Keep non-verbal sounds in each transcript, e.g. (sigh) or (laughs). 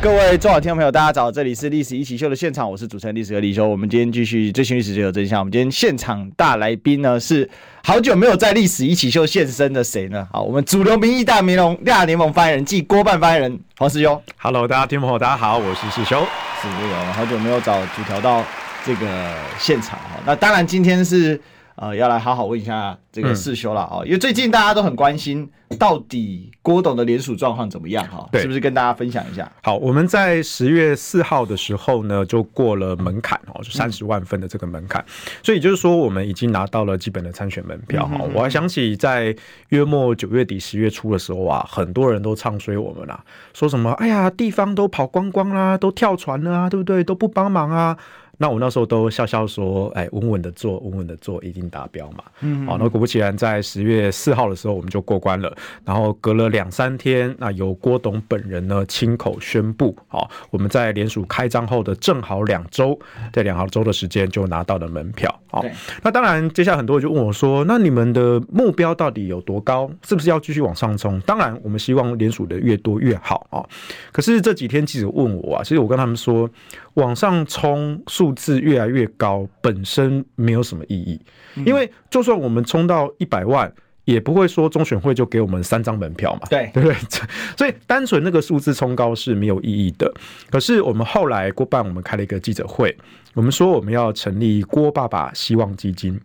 各位中广听众朋友，大家早，这里是历史一起秀的现场，我是主持人历史哥李修。我们今天继续追寻历史，追求真相。我们今天现场大来宾呢，是好久没有在历史一起秀现身的谁呢？好，我们主流民意大联盟大联盟发言人暨郭办发言人黄世修。Hello，大家听众朋友，大家好，我是世修。是这个，好久没有找主调到这个现场哈。那当然，今天是。呃，要来好好问一下这个世修了啊，嗯、因为最近大家都很关心，到底郭董的联署状况怎么样哈？对，是不是跟大家分享一下？好，我们在十月四号的时候呢，就过了门槛哦，就三十万份的这个门槛，嗯、所以就是说我们已经拿到了基本的参选门票哈。我还想起在月末九月底十月初的时候啊，很多人都唱衰我们啦，说什么哎呀，地方都跑光光啦，都跳船了啊，对不对？都不帮忙啊。那我那时候都笑笑说，哎，稳稳的做，稳稳的做，一定达标嘛。嗯，好，那果不其然，在十月四号的时候，我们就过关了。然后隔了两三天，那由郭董本人呢亲口宣布，好，我们在联署开张后的正好两周，在两好周的时间就拿到了门票。好，那当然，接下来很多人就问我说，那你们的目标到底有多高？是不是要继续往上冲？当然，我们希望联署的越多越好啊。可是这几天记者问我啊，其实我跟他们说，往上冲数字越来越高，本身没有什么意义，因为就算我们冲到一百万，也不会说中选会就给我们三张门票嘛，对对不对？(laughs) 所以单纯那个数字冲高是没有意义的。可是我们后来郭办，我们开了一个记者会，我们说我们要成立郭爸爸希望基金。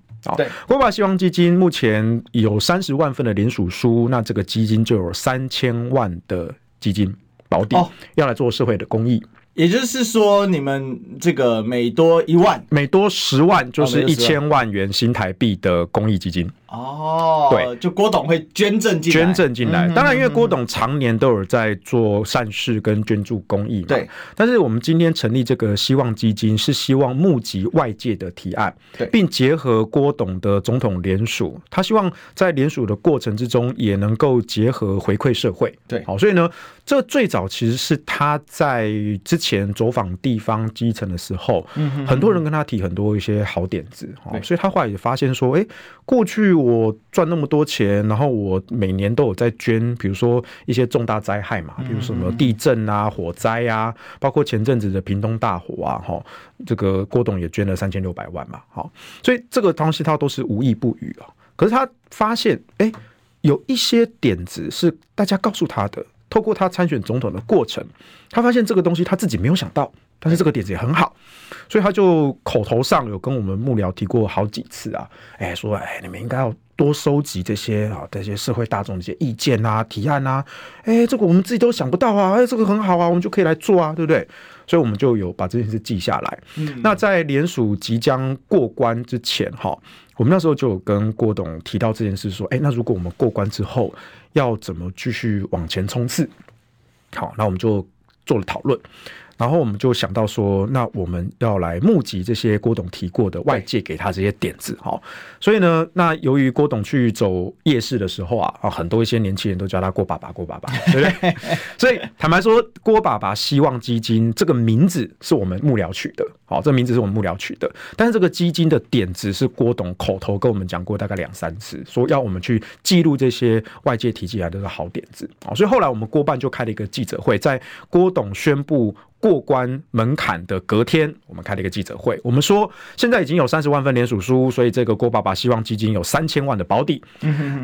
郭爸爸希望基金目前有三十万份的联署书，那这个基金就有三千万的基金保底，要来做社会的公益。也就是说，你们这个每多一万，每多十万就是一千万元新台币的公益基金。哦，对，就郭董会捐赠进来，捐赠进来。当然，因为郭董常年都有在做善事跟捐助公益嘛。对。但是我们今天成立这个希望基金，是希望募集外界的提案，对，并结合郭董的总统联署，他希望在联署的过程之中，也能够结合回馈社会。对，好，所以呢，这最早其实是他在之前走访地方基层的时候，嗯很多人跟他提很多一些好点子，哦所以他后来也发现说，哎，过去。我赚那么多钱，然后我每年都有在捐，比如说一些重大灾害嘛，比如什么地震啊、火灾啊，包括前阵子的屏东大火啊，哈，这个郭董也捐了三千六百万嘛，好，所以这个东西他都是无意不语啊。可是他发现，哎，有一些点子是大家告诉他的，透过他参选总统的过程，他发现这个东西他自己没有想到，但是这个点子也很好，所以他就口头上有跟我们幕僚提过好几次啊，哎，说哎，你们应该要。多收集这些啊，这些社会大众的一些意见啊、提案啊，哎，这个我们自己都想不到啊，哎，这个很好啊，我们就可以来做啊，对不对？所以我们就有把这件事记下来。嗯，那在联署即将过关之前，哈，我们那时候就有跟郭董提到这件事，说，哎，那如果我们过关之后要怎么继续往前冲刺？好，那我们就做了讨论。然后我们就想到说，那我们要来募集这些郭董提过的外界给他这些点子，哈，所以呢，那由于郭董去走夜市的时候啊，啊，很多一些年轻人都叫他郭爸爸，郭爸爸，(laughs) 对不对？所以坦白说，郭爸爸希望基金这个名字是我们幕僚取的，好，这名字是我们幕僚取的，但是这个基金的点子是郭董口头跟我们讲过大概两三次，说要我们去记录这些外界提起来的好点子，好，所以后来我们郭办就开了一个记者会，在郭董宣布。过关门槛的隔天，我们开了一个记者会。我们说，现在已经有三十万份联署书，所以这个郭爸爸希望基金有三千万的保底。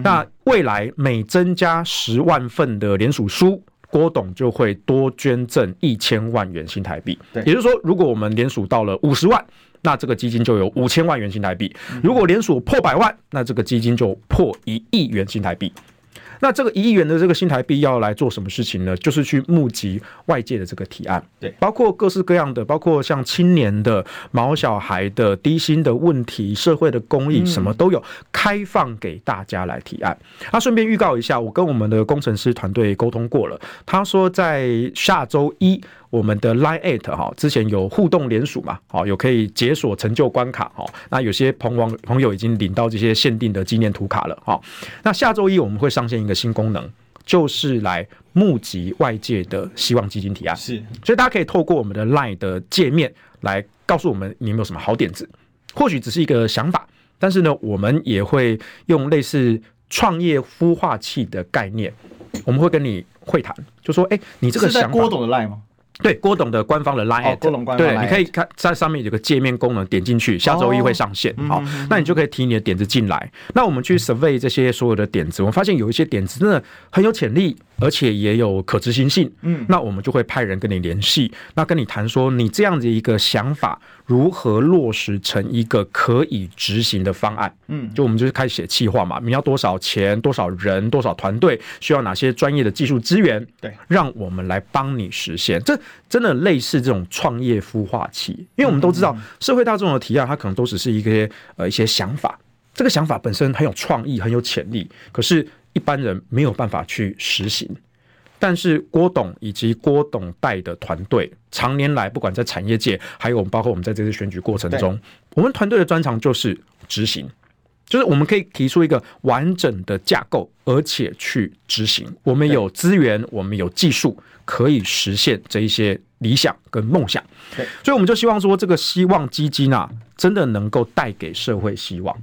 那未来每增加十万份的联署书，郭董就会多捐赠一千万元新台币。也就是说，如果我们联署到了五十万，那这个基金就有五千万元新台币；如果联署破百万，那这个基金就破一亿元新台币。那这个一亿元的这个新台币要来做什么事情呢？就是去募集外界的这个提案，对，包括各式各样的，包括像青年的、毛小孩的、低薪的问题、社会的公益，什么都有，开放给大家来提案。那顺便预告一下，我跟我们的工程师团队沟通过了，他说在下周一。我们的 Line at 哈，之前有互动联署嘛，好，有可以解锁成就关卡哈。那有些朋网朋友已经领到这些限定的纪念图卡了哈。那下周一我们会上线一个新功能，就是来募集外界的希望基金提案。是，所以大家可以透过我们的 LINE 的界面来告诉我们你有没有什么好点子，或许只是一个想法，但是呢，我们也会用类似创业孵化器的概念，我们会跟你会谈，就说，哎、欸，你这个想法，郭董的 LINE 吗？对，郭董的官方的 Line，郭董官方 Line，对，你可以看在上面有个界面功能，点进去，下周一会上线。好，那你就可以提你的点子进来。那我们去 survey 这些所有的点子，我们发现有一些点子真的很有潜力。而且也有可执行性，嗯，那我们就会派人跟你联系，那跟你谈说你这样子一个想法如何落实成一个可以执行的方案，嗯，就我们就是开始写计划嘛，你要多少钱、多少人、多少团队，需要哪些专业的技术资源，对，让我们来帮你实现。这真的类似这种创业孵化器，因为我们都知道社会大众的提案，它可能都只是一个呃一些想法，这个想法本身很有创意、很有潜力，可是。一般人没有办法去实行，但是郭董以及郭董带的团队，常年来不管在产业界，还有我们包括我们在这次选举过程中，我们团队的专长就是执行，就是我们可以提出一个完整的架构，而且去执行。我们有资源，我们有技术，可以实现这一些理想跟梦想。所以我们就希望说，这个希望基金啊，真的能够带给社会希望。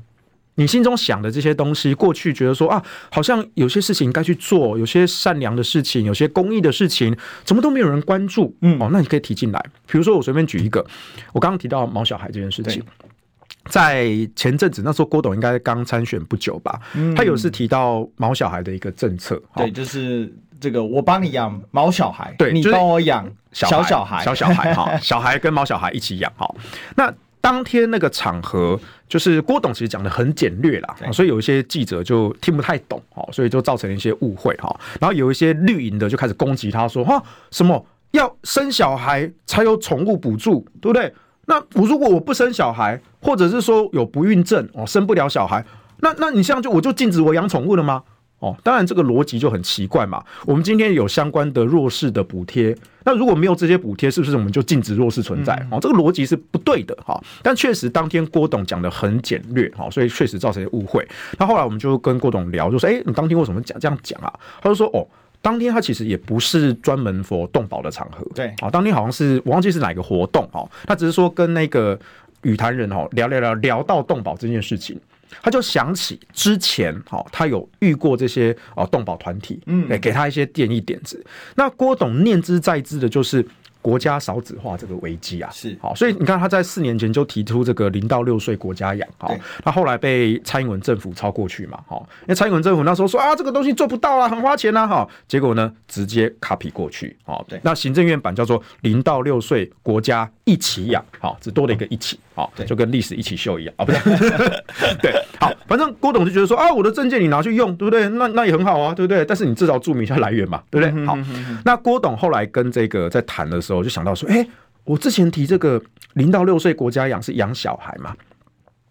你心中想的这些东西，过去觉得说啊，好像有些事情该去做，有些善良的事情，有些公益的事情，怎么都没有人关注？嗯，哦，那你可以提进来。比如说，我随便举一个，我刚刚提到毛小孩这件事情，在前阵子那时候，郭董应该刚参选不久吧？嗯，他有次提到毛小孩的一个政策，对，就是这个我帮你养毛小孩，对，你帮我养小小孩，小小孩哈，(laughs) 小孩跟毛小孩一起养哈，那。当天那个场合，就是郭董其实讲的很简略啦，所以有一些记者就听不太懂哦，所以就造成了一些误会哈。然后有一些绿营的就开始攻击他说，哈，什么要生小孩才有宠物补助，对不对？那我如果我不生小孩，或者是说有不孕症哦，生不了小孩，那那你这样就我就禁止我养宠物了吗？哦，当然这个逻辑就很奇怪嘛。我们今天有相关的弱势的补贴，那如果没有这些补贴，是不是我们就禁止弱势存在？哦，这个逻辑是不对的哈。但确实当天郭董讲的很简略哈，所以确实造成误会。那后来我们就跟郭董聊，就说：“哎，你当天为什么讲这样讲啊？”他就说：“哦，当天他其实也不是专门 for 动保的场合，对，啊，当天好像是我忘记是哪个活动哈，他只是说跟那个与谈人哦聊聊聊聊到动保这件事情。”他就想起之前，哦，他有遇过这些哦，动保团体，嗯，给他一些建议点子。那郭董念之在之的就是。国家少子化这个危机啊，是。好，所以你看他在四年前就提出这个零到六岁国家养，好，那后来被蔡英文政府超过去嘛，好，因为蔡英文政府那时候说啊，这个东西做不到啊，很花钱啊，哈，结果呢直接 copy 过去，好，对，那行政院版叫做零到六岁国家一起养，好，只多了一个一起，好，就跟历史一起秀一样啊，不是，(laughs) 对，好，反正郭董就觉得说啊，我的证件你拿去用，对不对？那那也很好啊，对不对？但是你至少注明一下来源嘛，对不对？好，那郭董后来跟这个在谈的时候。就想到说，哎，我之前提这个零到六岁国家养是养小孩嘛。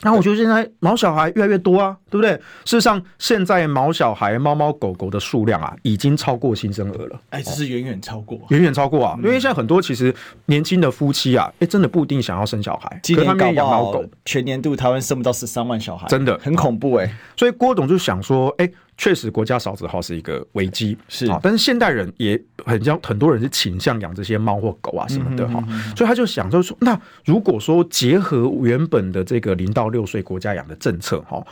那我觉得现在毛小孩越来越多啊，对不对？事实上，现在毛小孩、猫猫狗狗的数量啊，已经超过新生儿了。哎，这是远远超过，远远超过啊！因为现在很多其实年轻的夫妻啊，哎，真的不一定想要生小孩。今年搞养猫狗，全年度台湾生不到十三万小孩，真的很恐怖哎。所以郭董就想说，哎。确实，国家少子化是一个危机，是。啊。但是现代人也很像很多人是倾向养这些猫或狗啊什么的哈，所以他就想就是说，那如果说结合原本的这个零到六岁国家养的政策哈，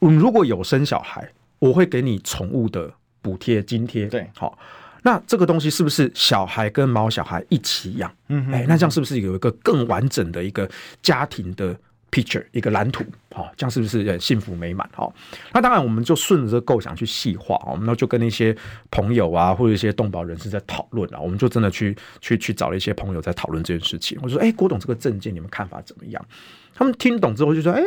嗯，如果有生小孩，我会给你宠物的补贴津贴，对，好，那这个东西是不是小孩跟猫小孩一起养？嗯，哎，那这样是不是有一个更完整的一个家庭的？picture 一个蓝图，好，这样是不是很幸福美满？好，那当然我们就顺着这个构想去细化，我们就跟一些朋友啊，或者一些动保人士在讨论啊，我们就真的去去去找了一些朋友在讨论这件事情。我说，哎，郭董这个证件你们看法怎么样？他们听懂之后就说，哎，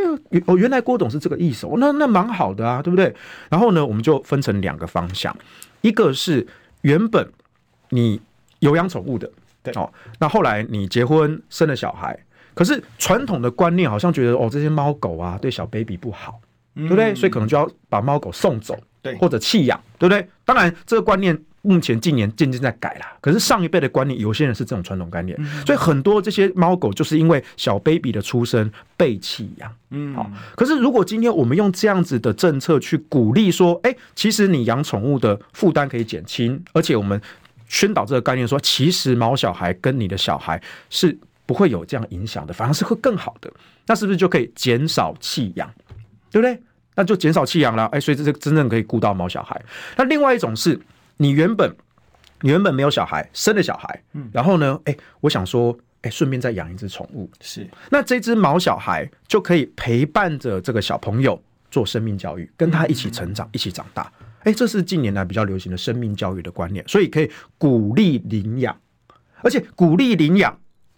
哦，原来郭董是这个意思，那那蛮好的啊，对不对？然后呢，我们就分成两个方向，一个是原本你有养宠物的，对，哦，那后来你结婚生了小孩。可是传统的观念好像觉得哦，这些猫狗啊对小 baby 不好，对不对？所以可能就要把猫狗送走，对，或者弃养，对不对？当然这个观念目前近年渐渐在改啦。可是上一辈的观念，有些人是这种传统观念，所以很多这些猫狗就是因为小 baby 的出生被弃养。嗯，好。可是如果今天我们用这样子的政策去鼓励说，哎，其实你养宠物的负担可以减轻，而且我们宣导这个概念说，其实毛小孩跟你的小孩是不会有这样影响的，反而是会更好的。那是不是就可以减少弃养，对不对？那就减少弃养了，哎，所以这是真正可以顾到毛小孩。那另外一种是，你原本你原本没有小孩，生了小孩，嗯，然后呢，哎，我想说，哎，顺便再养一只宠物，是。那这只毛小孩就可以陪伴着这个小朋友做生命教育，跟他一起成长，嗯、一起长大。哎，这是近年来比较流行的生命教育的观念，所以可以鼓励领养，而且鼓励领养。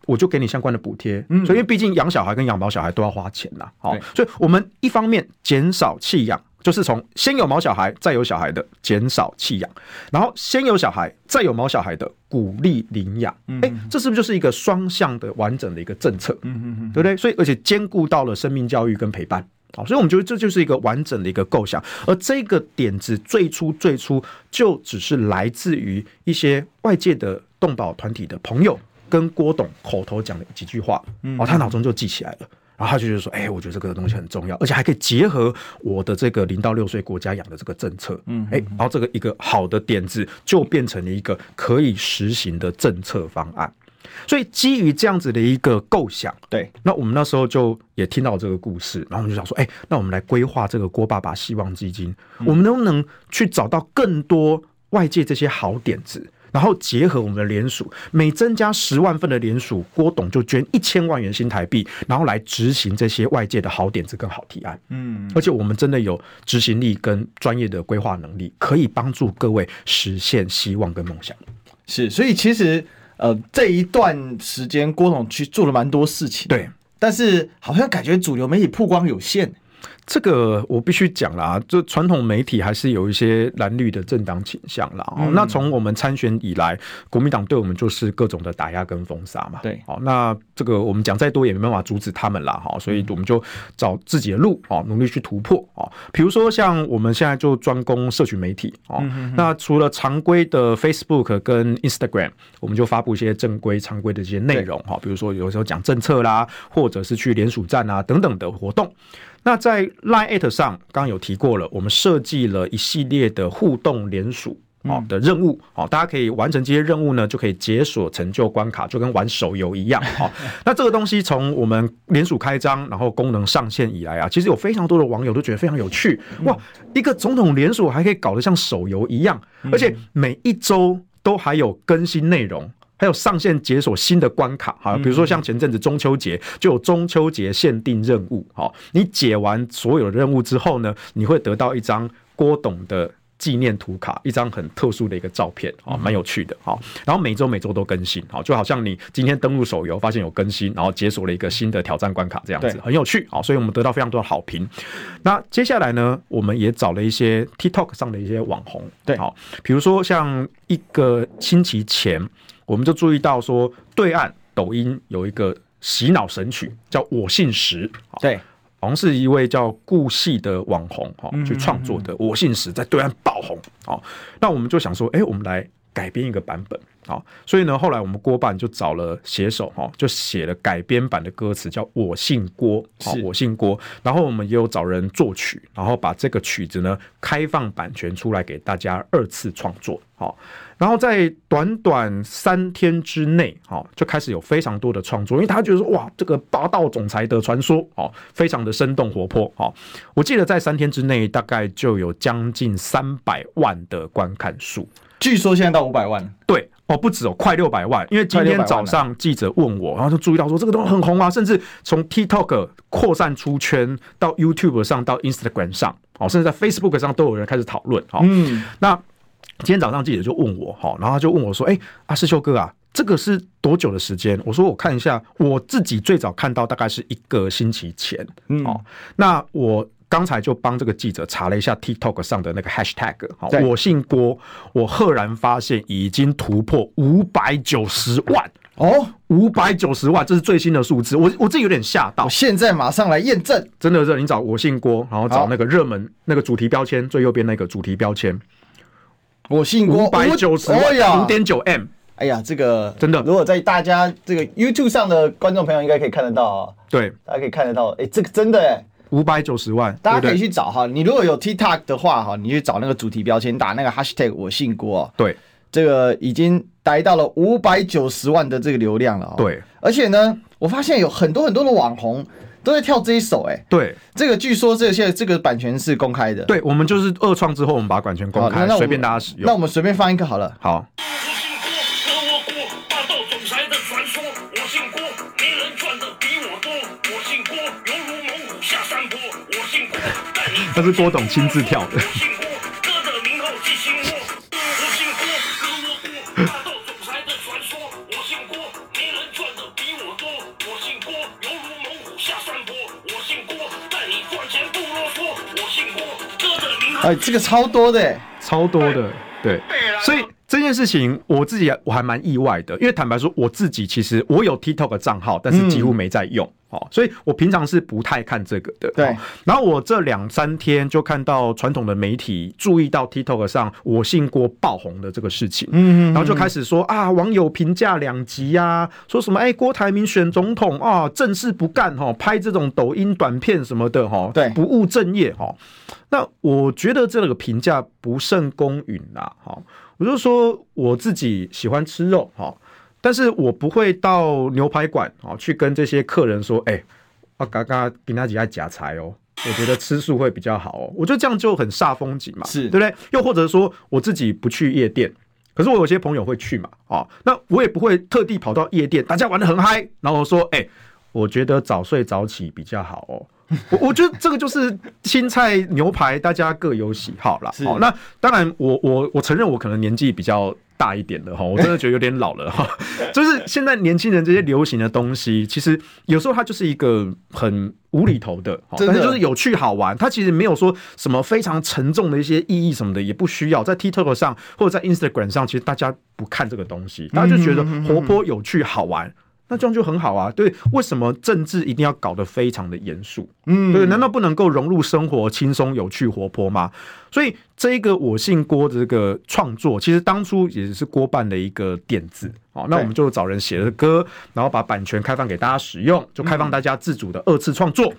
我就给你相关的补贴，嗯，所以因为毕竟养小孩跟养毛小孩都要花钱呐，好，所以我们一方面减少弃养，就是从先有毛小孩再有小孩的减少弃养，然后先有小孩再有毛小孩的鼓励领养，哎，这是不是就是一个双向的完整的一个政策？嗯嗯嗯，对不对？所以而且兼顾到了生命教育跟陪伴，好，所以我们觉得这就是一个完整的一个构想，而这个点子最初最初就只是来自于一些外界的动保团体的朋友。跟郭董口头讲了几句话，哦，他脑中就记起来了，然后他就觉得说，哎，我觉得这个东西很重要，而且还可以结合我的这个零到六岁国家养的这个政策，嗯，哎，然后这个一个好的点子就变成了一个可以实行的政策方案。所以基于这样子的一个构想，对，那我们那时候就也听到这个故事，然后我们就想说，哎，那我们来规划这个郭爸爸希望基金，我们能不能去找到更多外界这些好点子？然后结合我们的联署，每增加十万份的联署，郭董就捐一千万元新台币，然后来执行这些外界的好点子跟好提案。嗯，而且我们真的有执行力跟专业的规划能力，可以帮助各位实现希望跟梦想。是，所以其实呃这一段时间郭董去做了蛮多事情，对，但是好像感觉主流媒体曝光有限。这个我必须讲啦，就传统媒体还是有一些蓝绿的政党倾向啦。嗯、那从我们参选以来，国民党对我们就是各种的打压跟封杀嘛。对，好，那这个我们讲再多也没办法阻止他们啦。哈，所以我们就找自己的路啊，努力去突破啊。比如说像我们现在就专攻社群媒体啊。那除了常规的 Facebook 跟 Instagram，我们就发布一些正规常规的这些内容哈。比如说有时候讲政策啦，或者是去联署站啊等等的活动。那在 Line@ 上，刚刚有提过了，我们设计了一系列的互动联署啊的任务，好，大家可以完成这些任务呢，就可以解锁成就关卡，就跟玩手游一样。好，(laughs) 那这个东西从我们联署开张，然后功能上线以来啊，其实有非常多的网友都觉得非常有趣。哇，一个总统联署还可以搞得像手游一样，而且每一周都还有更新内容。还有上线解锁新的关卡，哈，比如说像前阵子中秋节就有中秋节限定任务，哈，你解完所有的任务之后呢，你会得到一张郭董的纪念图卡，一张很特殊的一个照片，啊，蛮有趣的，好，然后每周每周都更新，好，就好像你今天登录手游发现有更新，然后解锁了一个新的挑战关卡这样子，很有趣，啊，所以我们得到非常多的好评。那接下来呢，我们也找了一些 TikTok 上的一些网红，对，好，比如说像一个星期前。我们就注意到说，对岸抖音有一个洗脑神曲，叫《我姓石》。对，好像是一位叫顾系的网红哈去创作的《我姓石》，在对岸爆红。好，那我们就想说，哎，我们来改编一个版本。好，所以呢，后来我们郭办就找了写手哈，就写了改编版的歌词，叫《我姓郭》。好，我姓郭。然后我们也有找人作曲，然后把这个曲子呢开放版权出来给大家二次创作。好。然后在短短三天之内，哈，就开始有非常多的创作，因为他觉得说，哇，这个霸道总裁的传说，哦，非常的生动活泼，哦。我记得在三天之内，大概就有将近三百万的观看数，据说现在到五百万，对，哦，不止哦，快六百万。因为今天早上记者问我，然后就注意到说，这个都很红啊，甚至从 TikTok 扩散出圈到 YouTube 上，到 Instagram 上，哦，甚至在 Facebook 上都有人开始讨论，哦，嗯，那。今天早上记者就问我，哈，然后他就问我说：“哎，阿师修哥啊，这个是多久的时间？”我说：“我看一下，我自己最早看到大概是一个星期前。”嗯，哦，那我刚才就帮这个记者查了一下 TikTok 上的那个 Hashtag，好，我姓郭，我赫然发现已经突破五百九十万哦，五百九十万，这是最新的数字，我我自己有点吓到。我现在马上来验证，真的，是你找我姓郭，然后找那个热门那个主题标签最右边那个主题标签。我信郭五百九十万，五点九 M。哎呀，这个真的，如果在大家这个 YouTube 上的观众朋友应该可以看得到啊。对，大家可以看得到。哎，这个真的哎，五百九十万，大家可以去找哈。你如果有 TikTok 的话哈，你去找那个主题标签，打那个 Hashtag 我信郭。对，这个已经达到了五百九十万的这个流量了。对，而且呢，我发现有很多很多的网红。都在跳这一首哎、欸，对，这个据说这些这个版权是公开的，对，我们就是二创之后，我们把版权公开，随便大家使用。那我们随便放一个好了，好。这是郭董亲自跳的。(laughs) (laughs) 哎，这个超多的，超多的，对，所以这件事情我自己我还蛮意外的，因为坦白说，我自己其实我有 TikTok 账号，但是几乎没在用，哦、嗯，所以我平常是不太看这个的，对。然后我这两三天就看到传统的媒体注意到 TikTok 上我姓郭爆红的这个事情，嗯，然后就开始说啊，网友评价两极呀，说什么哎，郭台铭选总统啊，正事不干哈，拍这种抖音短片什么的哈，对，不务正业哈。那我觉得这个评价不甚公允啦，哈，我就说我自己喜欢吃肉，哈，但是我不会到牛排馆，啊，去跟这些客人说，哎、欸，我刚刚给他几下假菜哦，我觉得吃素会比较好哦，我觉得这样就很煞风景嘛，是。对不对？又或者说我自己不去夜店，可是我有些朋友会去嘛，啊，那我也不会特地跑到夜店，大家玩的很嗨，然后说，哎、欸，我觉得早睡早起比较好哦。我我觉得这个就是青菜牛排，大家各有喜好啦。好，那当然我，我我我承认我可能年纪比较大一点了哈，我真的觉得有点老了哈。就是现在年轻人这些流行的东西，其实有时候它就是一个很无厘头的，但是就是有趣好玩。它其实没有说什么非常沉重的一些意义什么的，也不需要。在 TikTok 上或者在 Instagram 上，其实大家不看这个东西，大家就觉得活泼、有趣、好玩。那这样就很好啊，对？为什么政治一定要搞得非常的严肃？嗯，对，难道不能够融入生活，轻松、有趣、活泼吗？所以这一个我姓郭的这个创作，其实当初也是郭办的一个点子。好，那我们就找人写了歌，然后把版权开放给大家使用，就开放大家自主的二次创作，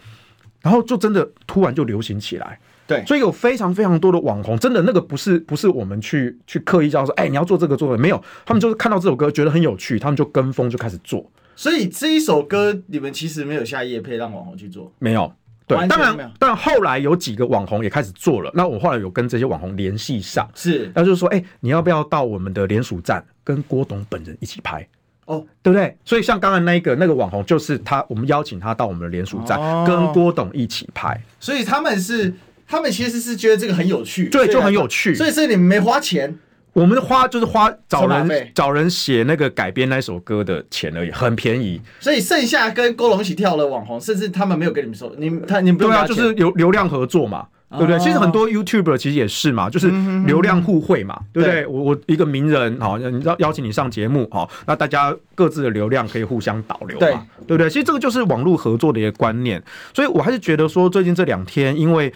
然后就真的突然就流行起来。对，所以有非常非常多的网红，真的那个不是不是我们去去刻意叫说，哎，你要做这个做的没有，他们就是看到这首歌觉得很有趣，他们就跟风就开始做。所以这一首歌，你们其实没有下业配让网红去做，没有。对，当然，但后来有几个网红也开始做了。那我后来有跟这些网红联系上，是，那就是说，哎，你要不要到我们的联署站跟郭董本人一起拍？哦，对不对？所以像刚才那一个那个网红，就是他，我们邀请他到我们的联署站跟郭董一起拍。所以他们是，他们其实是觉得这个很有趣，对，就很有趣。所以是你们没花钱。我们花就是花找人找人写那个改编那首歌的钱而已，很便宜。所以剩下跟郭龙一起跳的网红，甚至他们没有跟你们说，你他你们不用。对啊，就是流流量合作嘛，对不对？其实很多 YouTuber 其实也是嘛，就是流量互惠嘛，对不对？我我一个名人好，你邀邀请你上节目好，那大家各自的流量可以互相导流嘛，对不对？其实这个就是网络合作的一个观念。所以我还是觉得说，最近这两天因为。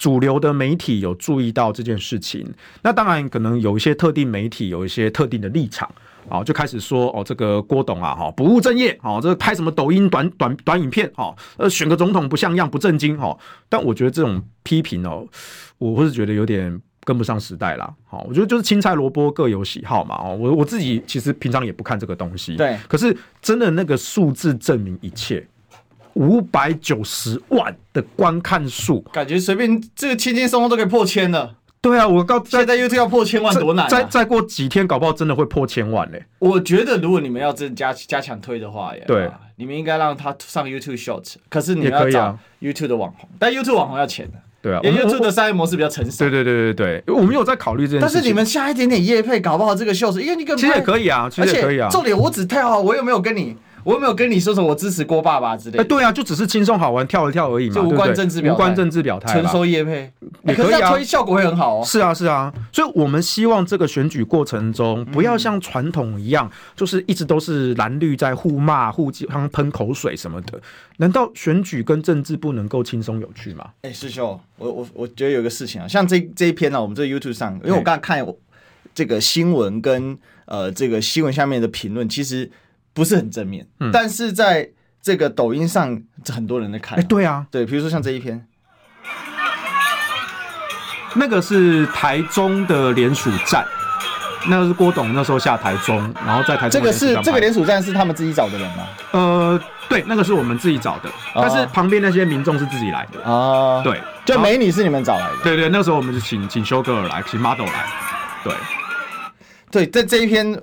主流的媒体有注意到这件事情，那当然可能有一些特定媒体有一些特定的立场啊，就开始说哦，这个郭董啊，哈不务正业，哦，这拍什么抖音短短短影片，哦，呃，选个总统不像样，不正经，哦。但我觉得这种批评哦，我会是觉得有点跟不上时代啦。好，我觉得就是青菜萝卜各有喜好嘛，哦，我我自己其实平常也不看这个东西，对，可是真的那个数字证明一切。五百九十万的观看数，感觉随便这个轻轻松松都可以破千了。对啊，我告现在 YouTube 要破千万多难，啊，再再过几天，搞不好真的会破千万嘞，欸。我觉得如果你们要真加加强推的话，对，你们应该让他上 YouTube Shorts 可是你们要找 YouTube 的网红，啊，但 YouTube 网红要钱的。对啊，YouTube 的商业模式比较成熟。对对对对对，我们有在考虑这件事。但是你们下一点点业配，搞不好这个 Short，因为你个其实也可以啊，其实也可以啊。重点我只太好，我又没有跟你。我有没有跟你说什么我支持郭爸爸之类的？哎，对啊，就只是轻松好玩，跳一跳而已嘛，就无关政治表态，无关政治表态，纯收业配也可以啊，推效果会很好哦。是啊，是啊，所以我们希望这个选举过程中不要像传统一样，就是一直都是蓝绿在互骂、互相喷口水什么的。难道选举跟政治不能够轻松有趣吗？哎，师兄，我我我觉得有个事情啊，像这这一篇呢，我们这 YouTube 上，因为我刚才看我。这个新闻跟呃这个新闻下面的评论，其实不是很正面。嗯，但是在这个抖音上，很多人在看。哎，对啊，对，比如说像这一篇，那个是台中的联署站。那个是郭董那时候下台中，然后在台中。这个是这个联署站是他们自己找的人吗？呃，对，那个是我们自己找的，哦、但是旁边那些民众是自己来的哦。对，就美女是你们找来的。对，对对，那时候我们就请请修哥尔来，请 model 来。对，对，在这一篇，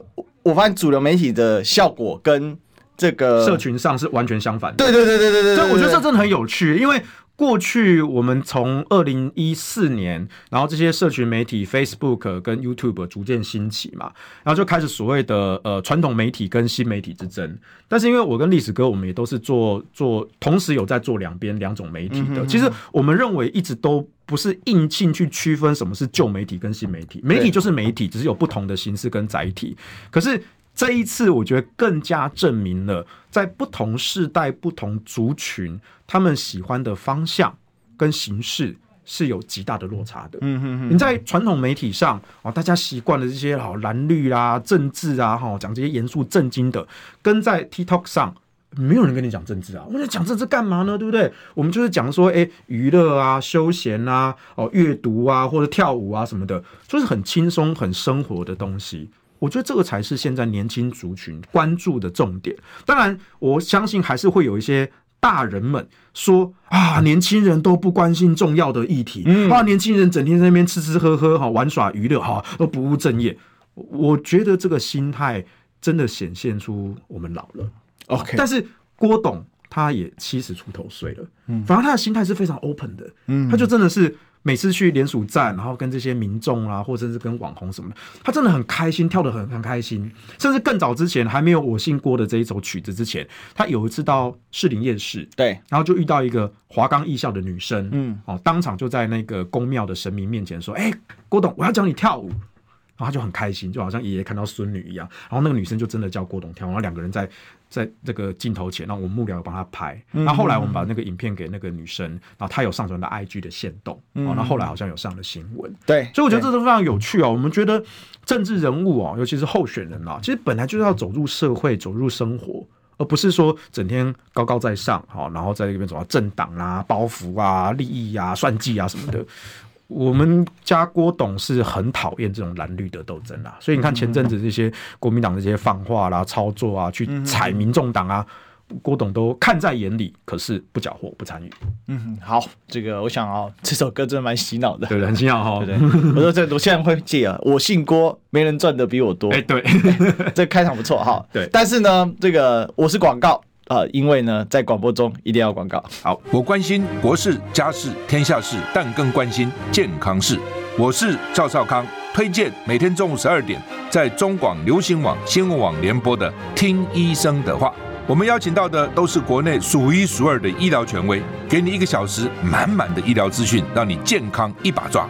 我发现主流媒体的效果跟这个社群上是完全相反的。对对对对对对，对，我觉得这真的很有趣，因为。过去我们从二零一四年，然后这些社群媒体 Facebook 跟 YouTube 逐渐兴起嘛，然后就开始所谓的呃传统媒体跟新媒体之争。但是因为我跟历史哥，我们也都是做做，同时有在做两边两种媒体的。其实我们认为一直都不是硬性去区分什么是旧媒体跟新媒体，媒体就是媒体，只是有不同的形式跟载体。可是。这一次，我觉得更加证明了，在不同世代、不同族群，他们喜欢的方向跟形式是有极大的落差的。嗯嗯嗯。你在传统媒体上哦，大家习惯了这些好蓝绿啊、政治啊，哈，讲这些严肃正经的，跟在 TikTok 上，没有人跟你讲政治啊。我们讲政治干嘛呢？对不对？我们就是讲说，哎，娱乐啊、休闲啊、哦、阅读啊，或者跳舞啊什么的，就是很轻松、很生活的东西。我觉得这个才是现在年轻族群关注的重点。当然，我相信还是会有一些大人们说啊，年轻人都不关心重要的议题，嗯、啊，年轻人整天在那边吃吃喝喝，哈，玩耍娱乐，哈，都不务正业。我觉得这个心态真的显现出我们老了。OK，但是郭董他也七十出头岁了，嗯，反而他的心态是非常 open 的，嗯，他就真的是。每次去联署站，然后跟这些民众啊，或者是跟网红什么的，他真的很开心，跳得很很开心。甚至更早之前，还没有我姓郭的这一首曲子之前，他有一次到士林夜市，对，然后就遇到一个华冈艺校的女生，嗯，哦，当场就在那个宫庙的神明面前说：“哎、欸，郭董，我要教你跳舞。”然后他就很开心，就好像爷爷看到孙女一样。然后那个女生就真的叫郭董跳，然后两个人在在这个镜头前，然后我们幕僚帮他拍。那、嗯、后，后来我们把那个影片给那个女生，然后她有上传到 IG 的线动。嗯，然后后来好像有上了新闻。对，所以我觉得这都非常有趣哦。我们觉得政治人物哦，尤其是候选人啊，其实本来就是要走入社会、走入生活，而不是说整天高高在上，好，然后在那边走到政党啊、包袱啊、利益啊、算计啊什么的。我们家郭董是很讨厌这种蓝绿的斗争啦，所以你看前阵子这些国民党的这些放话啦、操作啊，去踩民众党啊，郭董都看在眼里，可是不缴获、不参与。嗯，好，这个我想啊、哦，这首歌真的蛮洗脑的，对，很洗脑哈。(laughs) 对，我说这我现在会记啊，我姓郭，没人赚的比我多。哎，对，(laughs) 这开场不错哈。对，但是呢，这个我是广告。啊、因为呢，在广播中一定要广告。好，我关心国事、家事、天下事，但更关心健康事。我是赵少康，推荐每天中午十二点在中广流行网、新闻网联播的《听医生的话》。我们邀请到的都是国内数一数二的医疗权威，给你一个小时满满的医疗资讯，让你健康一把抓。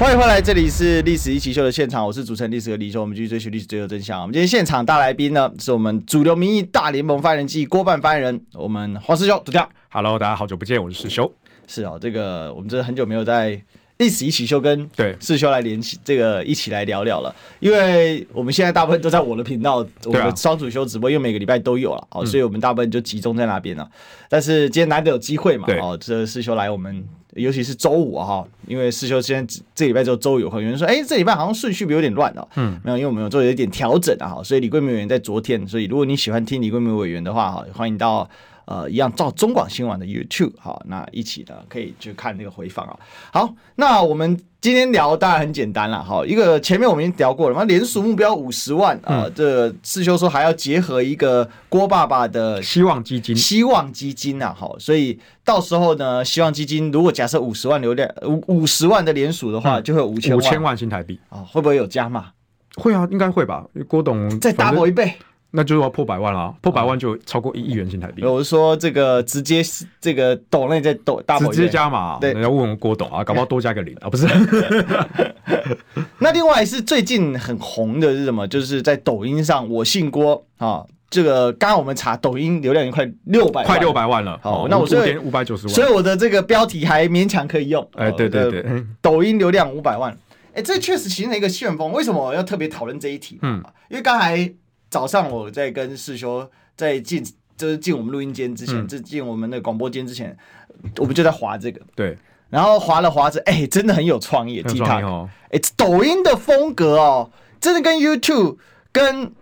欢迎回来，这里是历史一起秀的现场，我是主持人历史哥李易修，我们继续追寻历史，追求真相。我们今天现场大来宾呢，是我们主流民意大联盟发言人暨郭办发言人，我们黄师兄，主教。Hello，大家好久不见，我是士修。是哦，这个我们真的很久没有在历史一起秀跟对士修来联系，这个一起来聊聊了，因为我们现在大部分都在我的频道，我们双主修直播，因为每个礼拜都有了，哦，所以我们大部分就集中在那边了。但是今天难得有机会嘛，哦，这士修来我们。尤其是周五哈，因为士修现在这礼拜只有周五有空，有人说，哎、欸，这礼拜好像顺序有点乱哦。嗯，没有，因为我们有做有一点调整啊，所以李桂明委员在昨天，所以如果你喜欢听李桂明委员的话哈，欢迎到。呃，一样照中广新闻的 YouTube 好，那一起的可以去看那个回放啊。好，那我们今天聊当然很简单了，好，一个前面我们已经聊过了嘛，连署目标五十万啊，这个、士修说还要结合一个郭爸爸的希望基金，希望基金啊，好，所以到时候呢，希望基金如果假设五十万流量五五十万的连署的话，就会有五千万五千万新台币啊，会不会有加码？会啊，应该会吧。郭董再 double 一倍。那就要破百万了，破百万就超过一亿元新台币。我是说这个直接这个抖那在抖大，直接加码，对，要问问郭董啊，搞不好多加个零啊，不是？(laughs) (laughs) 那另外是最近很红的是什么？就是在抖音上，我姓郭啊，这个刚刚我们查抖音流量已经快六百，快六百万了。好，那我这边五百九十万，所以我的这个标题还勉强可以用。哎，对对对，(laughs) 抖音流量五百万，哎，这确实形成一个旋风。为什么我要特别讨论这一题？嗯，因为刚才。早上我在跟世修在进，就是进我们录音间之前，就进、嗯、我们的广播间之前，我们就在划这个。对，然后划了划着，哎、欸，真的很有创意。TikTok 哦，哎、欸，抖音的风格哦，真的跟 YouTube、跟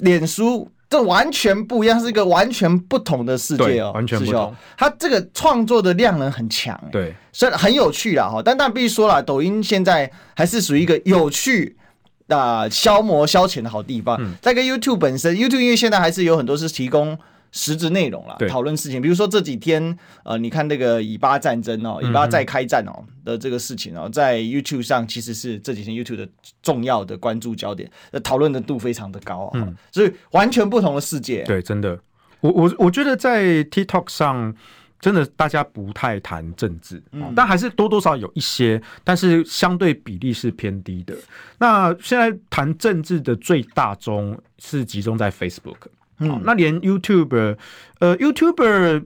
脸书这完全不一样，是一个完全不同的世界哦，完全不同。他这个创作的量能很强，对，虽然很有趣啦哈，但但必须说了，抖音现在还是属于一个有趣。啊，消磨消遣的好地方。嗯、再跟 YouTube 本身，YouTube 因为现在还是有很多是提供实质内容了，讨论事情。比如说这几天，呃，你看那个以巴战争哦，以巴再开战哦的这个事情哦，在 YouTube 上其实是这几天 YouTube 的重要的关注焦点，讨论的度非常的高啊。嗯、所以完全不同的世界。对，真的，我我我觉得在 TikTok 上。真的，大家不太谈政治，嗯、但还是多多少少有一些，但是相对比例是偏低的。那现在谈政治的最大宗是集中在 Facebook，嗯，那连 YouTuber，呃，YouTuber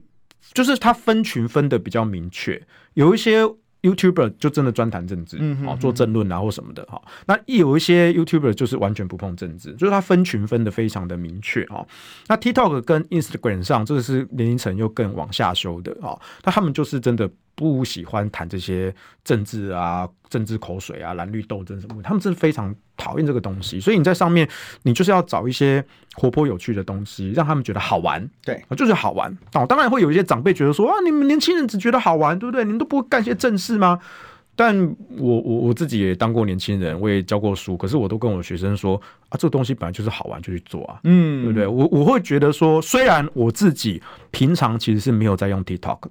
就是它分群分的比较明确，有一些。YouTuber 就真的专谈政治，嗯，做政论啊或什么的哈。那一有一些 YouTuber 就是完全不碰政治，就是他分群分的非常的明确哈。那 TikTok 跟 Instagram 上，这个是年龄层又更往下修的哈。那他们就是真的。不喜欢谈这些政治啊、政治口水啊、蓝绿斗争什么，他们真的非常讨厌这个东西。所以你在上面，你就是要找一些活泼有趣的东西，让他们觉得好玩。对，就是好玩。哦，当然会有一些长辈觉得说啊，你们年轻人只觉得好玩，对不对？你们都不会干些正事吗？但我我我自己也当过年轻人，我也教过书，可是我都跟我学生说啊，这个东西本来就是好玩，就去做啊，嗯，对不对？我我会觉得说，虽然我自己平常其实是没有在用 TikTok 的。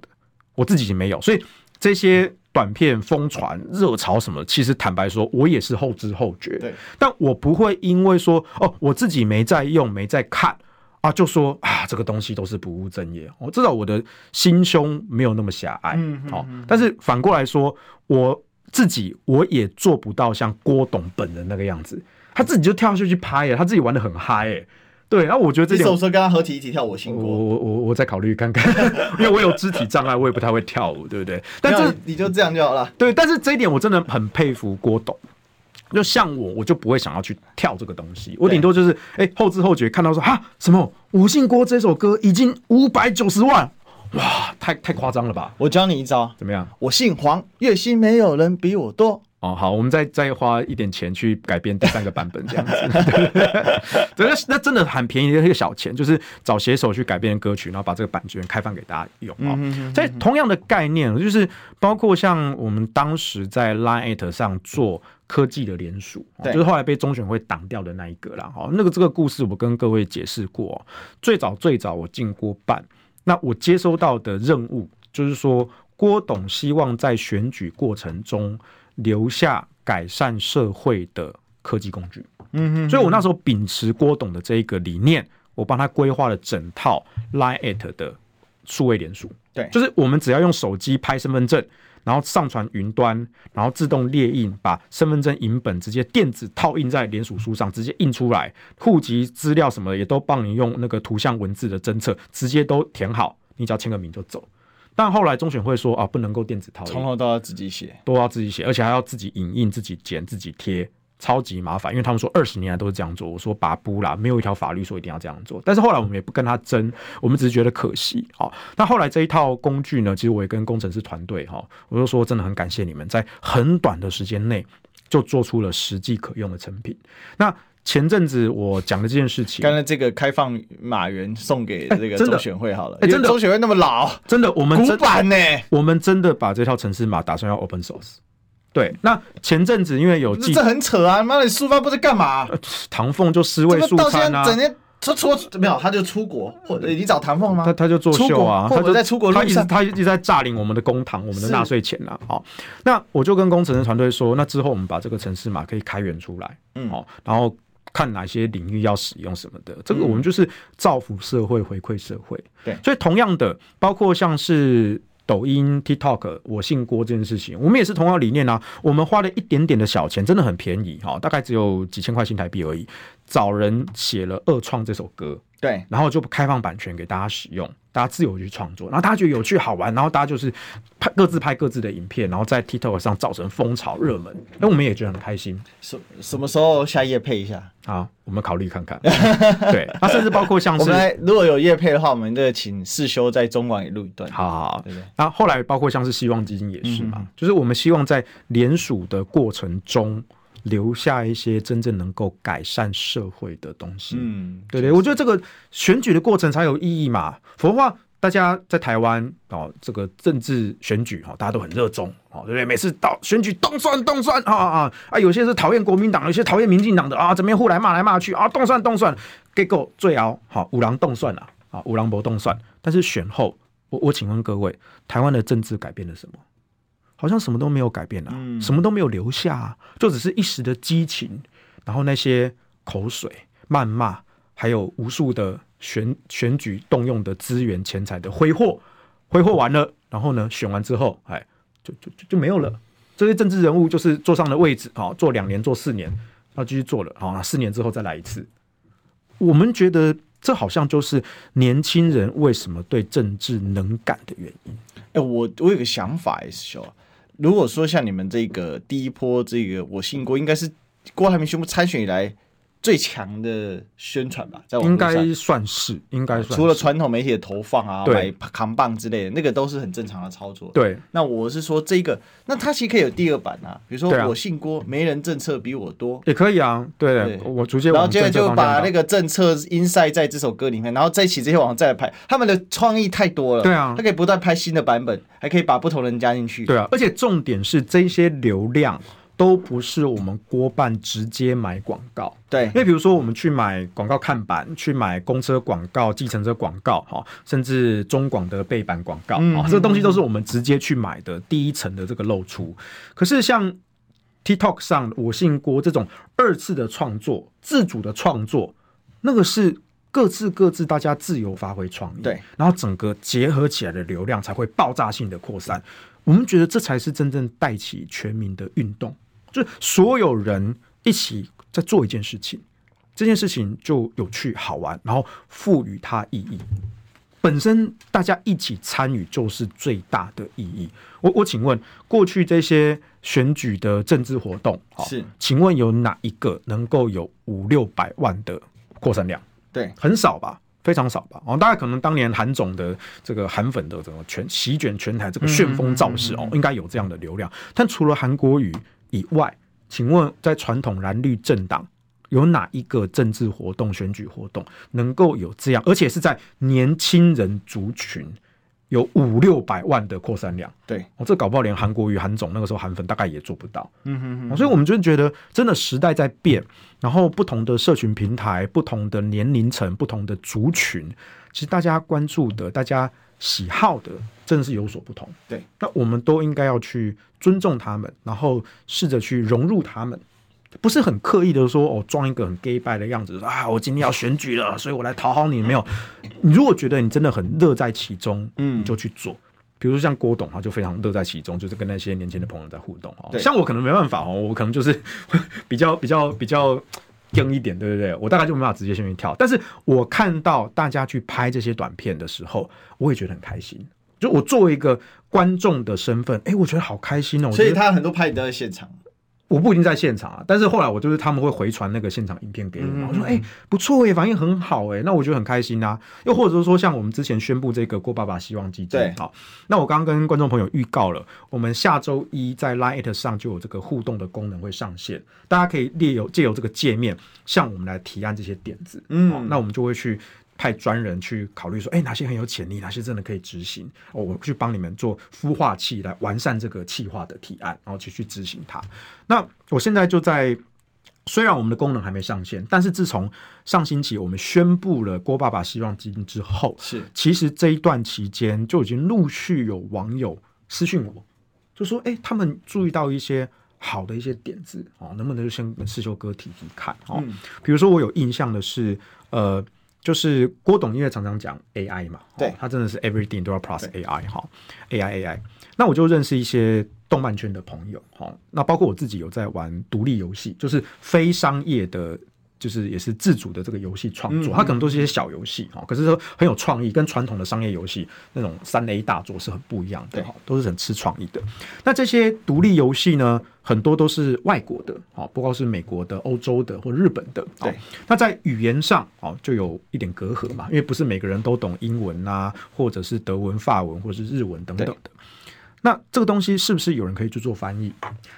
我自己也没有，所以这些短片疯传热潮什么，其实坦白说，我也是后知后觉。对，但我不会因为说哦，我自己没在用、没在看啊，就说啊，这个东西都是不务正业。我至少我的心胸没有那么狭隘。嗯，好，但是反过来说，我自己我也做不到像郭董本人那个样子，他自己就跳下去去拍耶，他自己玩的很嗨耶。对，然后我觉得这首歌跟他合体一起跳我心，我我我我再考虑看看，(laughs) 因为我有肢体障碍，我也不太会跳舞，对不对？但是你就这样就好了。对，但是这一点我真的很佩服郭董。就像我，我就不会想要去跳这个东西，我顶多就是哎对后知后觉看到说哈什么我姓郭这首歌已经五百九十万，哇，太太夸张了吧？我教你一招，怎么样？我姓黄，月薪没有人比我多。哦，好，我们再再花一点钱去改编第三个版本，这样子，(laughs) (laughs) 对，那那真的很便宜的一个小钱，就是找写手去改编歌曲，然后把这个版权开放给大家用啊。在同样的概念，就是包括像我们当时在 Line@ 上做科技的联署，就是后来被中选会挡掉的那一个啦。哈，那个这个故事我跟各位解释过，最早最早我进郭办，那我接收到的任务就是说，郭董希望在选举过程中。留下改善社会的科技工具，嗯哼，所以我那时候秉持郭董的这一个理念，我帮他规划了整套 Line@ 的数位联署，对，就是我们只要用手机拍身份证，然后上传云端，然后自动列印，把身份证影本直接电子套印在联署书上，直接印出来，户籍资料什么的也都帮你用那个图像文字的侦测，直接都填好，你只要签个名就走。但后来中选会说啊，不能够电子套印，从头都要自己写，都要自己写，而且还要自己影印、自己剪、自己贴，超级麻烦。因为他们说二十年来都是这样做，我说拔不啦，没有一条法律说一定要这样做。但是后来我们也不跟他争，我们只是觉得可惜。好，那后来这一套工具呢，其实我也跟工程师团队哈，我就说真的很感谢你们，在很短的时间内就做出了实际可用的成品。那前阵子我讲的这件事情，刚才这个开放马原送给这个周选会好了，哎，真的周选会那么老，真的我们古板呢，我们真的把这套城市码打算要 open source。对，那前阵子因为有这很扯啊，妈的，你书发不是干嘛？唐凤就尸位素餐啊，整天出出没有，他就出国，或者你找唐凤吗？他他就作秀啊，他就在出国，他一直他一直在诈领我们的公堂，我们的纳税钱啊。好，那我就跟工程师团队说，那之后我们把这个城市码可以开源出来，嗯，好，然后。看哪些领域要使用什么的。这个我们就是造福社会、回馈社会。对，所以同样的，包括像是。抖音、TikTok，我姓郭这件事情，我们也是同样理念啊。我们花了一点点的小钱，真的很便宜哈，大概只有几千块新台币而已。找人写了《二创》这首歌，对，然后就开放版权给大家使用。大家自由去创作，然后大家觉得有趣好玩，然后大家就是拍各自拍各自的影片，然后在 TikTok 上造成风潮热门，那我们也觉得很开心。什什么时候下夜配一下？好，我们考虑看看。(laughs) 对，那甚至包括像是，我们如果有夜配的话，我们这个请世修在中广也录一段。好好好，对对。然后后来包括像是希望基金也是嘛，嗯、就是我们希望在联署的过程中。留下一些真正能够改善社会的东西。嗯，对对，我觉得这个选举的过程才有意义嘛。否则话，大家在台湾哦，这个政治选举哈，大家都很热衷哦，对不对？每次到选举动算动算啊啊啊！有些是讨厌国民党，有些讨厌民进党的啊，怎么样互来骂来骂去啊，动算动算，结果最后好五郎动算了啊，五郎不动算。但是选后，我我请问各位，台湾的政治改变了什么？好像什么都没有改变啊，嗯、什么都没有留下，啊，就只是一时的激情，然后那些口水、谩骂，还有无数的选选举动用的资源、钱财的挥霍，挥霍完了，然后呢，选完之后，哎，就就就就没有了。这些政治人物就是坐上了位置，好，坐两年、坐四年，要继续做了，好，那四年之后再来一次。我们觉得这好像就是年轻人为什么对政治能感的原因。哎，我我有个想法，是说。如果说像你们这个第一波这个我信郭，应该是郭台铭宣布参选以来最强的宣传吧，在应该算是，应该算是除了传统媒体的投放啊，买扛棒之类的，那个都是很正常的操作。对，那我是说这个，那他其实可以有第二版啊，比如说我姓郭，没人政策比我多，也可以啊。对，我逐渐然后接着就把那个政策 inside 在这首歌里面，然后再起这些网站再来拍，他们的创意太多了。对啊，他可以不断拍新的版本，还可以把不同人加进去。对啊，而且重点是这些流量。都不是我们郭办直接买广告，对，因为比如说我们去买广告看板，去买公车广告、计程车广告，哈，甚至中广的背板广告，啊、嗯，这个东西都是我们直接去买的第一层的这个露出。可是像 TikTok 上我姓郭这种二次的创作、自主的创作，那个是各自各自大家自由发挥创意，对，然后整个结合起来的流量才会爆炸性的扩散。我们觉得这才是真正带起全民的运动。就是所有人一起在做一件事情，这件事情就有趣好玩，然后赋予它意义。本身大家一起参与就是最大的意义。我我请问，过去这些选举的政治活动，是，请问有哪一个能够有五六百万的扩散量？对，很少吧，非常少吧。哦，大概可能当年韩总的这个韩粉的这个全席卷全台，这个旋风造势哦，应该有这样的流量。但除了韩国瑜。以外，请问在传统蓝绿政党有哪一个政治活动、选举活动能够有这样，而且是在年轻人族群有五六百万的扩散量？对，我、哦、这搞不好连韩国瑜、韩总那个时候韩粉大概也做不到。嗯哼哼、哦。所以我们就觉得，真的时代在变，然后不同的社群平台、不同的年龄层、不同的族群，其实大家关注的、大家喜好的，真的是有所不同。对，那我们都应该要去。尊重他们，然后试着去融入他们，不是很刻意的说哦，装一个很 gay 拜的样子啊！我今天要选举了，所以我来讨好你。没有，你如果觉得你真的很乐在其中，嗯，你就去做。比如说像郭董，他就非常乐在其中，就是跟那些年轻的朋友在互动哦。像我可能没办法哦，我可能就是 (laughs) 比较比较比较硬一点，对不对？我大概就没办法直接先去跳。但是我看到大家去拍这些短片的时候，我也觉得很开心。就我作为一个观众的身份，哎、欸，我觉得好开心哦！所以他很多拍你都在现场，我不一定在现场啊。但是后来我就是他们会回传那个现场影片给我，嗯、我说哎、欸，不错哎，反应很好哎，那我觉得很开心啊。又或者是说，像我们之前宣布这个郭爸爸希望基金，好，那我刚刚跟观众朋友预告了，我们下周一在 Line 上就有这个互动的功能会上线，大家可以列由借由这个界面向我们来提案这些点子，嗯，那我们就会去。派专人去考虑说，哎，哪些很有潜力，哪些真的可以执行？哦，我去帮你们做孵化器，来完善这个企划的提案，然后去去执行它。那我现在就在，虽然我们的功能还没上线，但是自从上星期我们宣布了郭爸爸希望基金之后，是其实这一段期间就已经陆续有网友私讯我，就说，哎，他们注意到一些好的一些点子哦，能不能就先跟世修哥提提看哦？嗯、比如说我有印象的是，呃，就是郭董因为常常讲 AI 嘛，对，他真的是 everything 都要 plus AI 哈，AI AI。那我就认识一些动漫圈的朋友哈，那包括我自己有在玩独立游戏，就是非商业的。就是也是自主的这个游戏创作，它可能都是一些小游戏哈，可是说很有创意，跟传统的商业游戏那种三 A 大作是很不一样的哈，都是很吃创意的。那这些独立游戏呢，很多都是外国的，哦，不光是美国的、欧洲的或日本的。对，那在语言上哦，就有一点隔阂嘛，因为不是每个人都懂英文啊，或者是德文、法文，或者是日文等等的。那这个东西是不是有人可以去做翻译？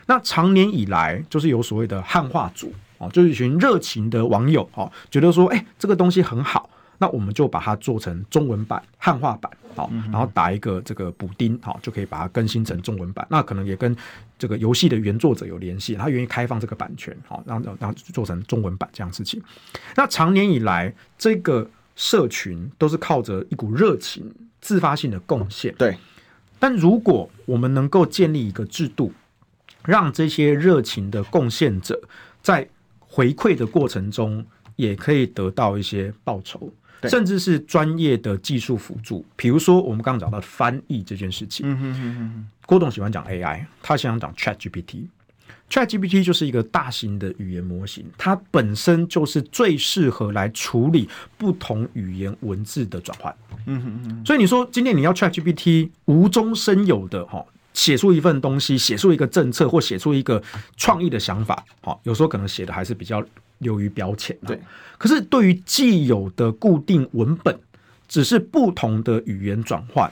那长年以来就是有所谓的汉化组。哦，就是一群热情的网友哦，觉得说，哎，这个东西很好，那我们就把它做成中文版、汉化版，好，然后打一个这个补丁，好，就可以把它更新成中文版。那可能也跟这个游戏的原作者有联系，他愿意开放这个版权，好，然后然后做成中文版这样事情。那长年以来，这个社群都是靠着一股热情、自发性的贡献。对，但如果我们能够建立一个制度，让这些热情的贡献者在回馈的过程中，也可以得到一些报酬，甚至是专业的技术辅助。比如说，我们刚刚讲到翻译这件事情，嗯哼哼哼。郭董喜欢讲 AI，他喜欢讲 ChatGPT。ChatGPT 就是一个大型的语言模型，它本身就是最适合来处理不同语言文字的转换。嗯哼哼。所以你说今天你要 ChatGPT 无中生有的哈？写出一份东西，写出一个政策，或写出一个创意的想法，好，有时候可能写的还是比较流于表浅。对，可是对于既有的固定文本，只是不同的语言转换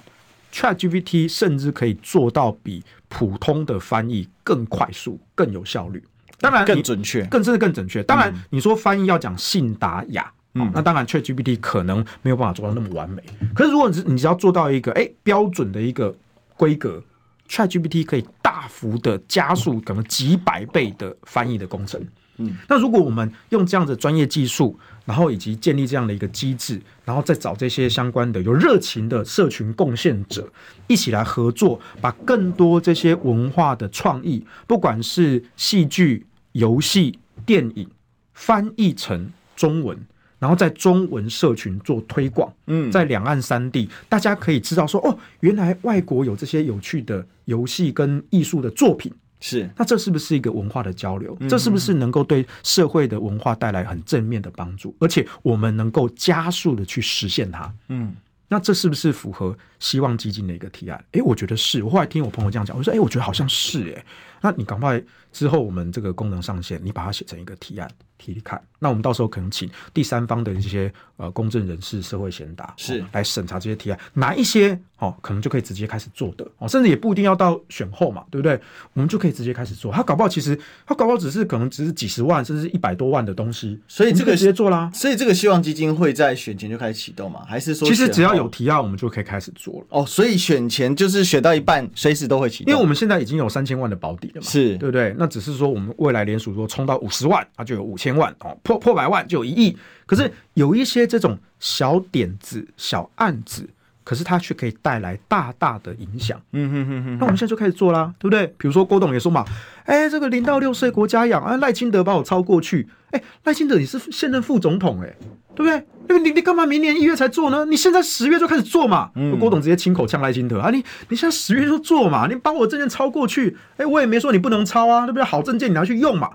，ChatGPT 甚至可以做到比普通的翻译更快速、更有效率。当然，更准确，更甚至更准确。当然，你说翻译要讲信达雅，嗯，那当然 ChatGPT 可能没有办法做到那么完美。可是，如果你你只要做到一个哎标准的一个规格。ChatGPT 可以大幅的加速，可能几百倍的翻译的工程。嗯，那如果我们用这样的专业技术，然后以及建立这样的一个机制，然后再找这些相关的有热情的社群贡献者一起来合作，把更多这些文化的创意，不管是戏剧、游戏、电影，翻译成中文。然后在中文社群做推广，嗯，在两岸三地，大家可以知道说，哦，原来外国有这些有趣的游戏跟艺术的作品，是，那这是不是一个文化的交流？这是不是能够对社会的文化带来很正面的帮助？而且我们能够加速的去实现它，嗯，那这是不是符合希望基金的一个提案？诶，我觉得是。我后来听我朋友这样讲，我说，诶，我觉得好像是，诶，那你赶快之后我们这个功能上线，你把它写成一个提案。提提看，那我们到时候可能请第三方的一些呃公证人士、社会贤达是、哦、来审查这些提案，哪一些哦可能就可以直接开始做的哦，甚至也不一定要到选后嘛，对不对？我们就可以直接开始做。他搞不好其实他搞不好只是可能只是几十万，甚至是一百多万的东西，所以这个直接做啦。所以这个希望基金会在选前就开始启动嘛？还是说其实只要有提案，我们就可以开始做了？哦，所以选前就是选到一半，随时都会启动，因为我们现在已经有三千万的保底了嘛，是对不对？那只是说我们未来联署说冲到五十万，它就有五千万哦破。破百万就有一亿，可是有一些这种小点子、小案子，可是它却可以带来大大的影响。嗯哼哼哼，那我们现在就开始做啦，对不对？比如说郭董也说嘛，哎、欸，这个零到六岁国家养啊，赖清德把我超过去，哎、欸，赖清德你是现任副总统、欸，哎，对不对？那你你干嘛明年一月才做呢？你现在十月就开始做嘛。嗯、郭董直接亲口呛赖清德啊，你你现在十月就做嘛，你把我证件超过去，哎、欸，我也没说你不能抄啊，对不对？好证件你拿去用嘛。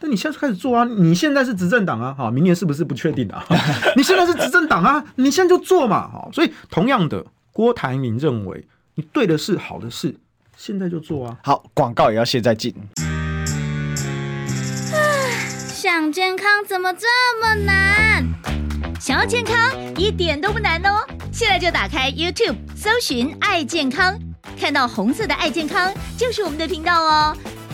那你现在开始做啊！你现在是执政党啊，好，明年是不是不确定啊？(laughs) 你现在是执政党啊，你现在就做嘛，好。所以同样的，郭台铭认为你对的是、好的事，现在就做啊。好，广告也要现在进。想健康怎么这么难？想要健康一点都不难哦！现在就打开 YouTube，搜寻“爱健康”，看到红色的“爱健康”就是我们的频道哦。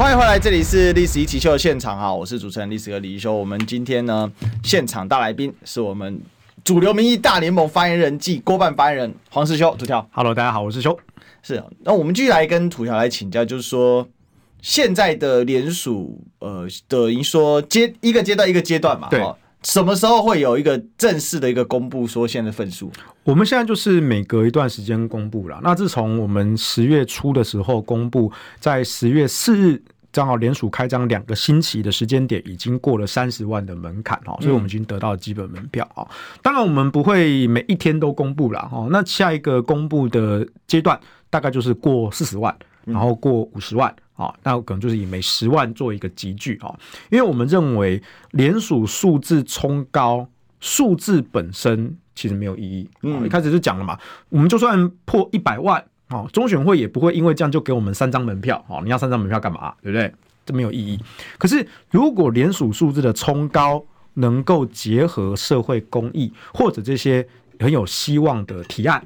欢迎回来，这里是历史一起秀的现场啊，我是主持人历史哥李一修。我们今天呢，现场大来宾是我们主流民意大联盟发言人暨郭办发言人黄世修。土条，Hello，大家好，我是修。是，那我们继续来跟土条来请教，就是说现在的联署，呃，等于说阶一个阶段一个阶段嘛，对。什么时候会有一个正式的一个公布？说现在分数，我们现在就是每隔一段时间公布了。那自从我们十月初的时候公布，在十月四日正好联署开张两个星期的时间点，已经过了三十万的门槛哦，所以我们已经得到基本门票啊。当然，我们不会每一天都公布了哦。那下一个公布的阶段，大概就是过四十万，然后过五十万。啊，那可能就是以每十万做一个集聚啊，因为我们认为联署数字冲高，数字本身其实没有意义。嗯，一开始就讲了嘛，我们就算破一百万啊，中选会也不会因为这样就给我们三张门票啊。你要三张门票干嘛？对不对？这没有意义。可是如果联署数字的冲高能够结合社会公益或者这些很有希望的提案，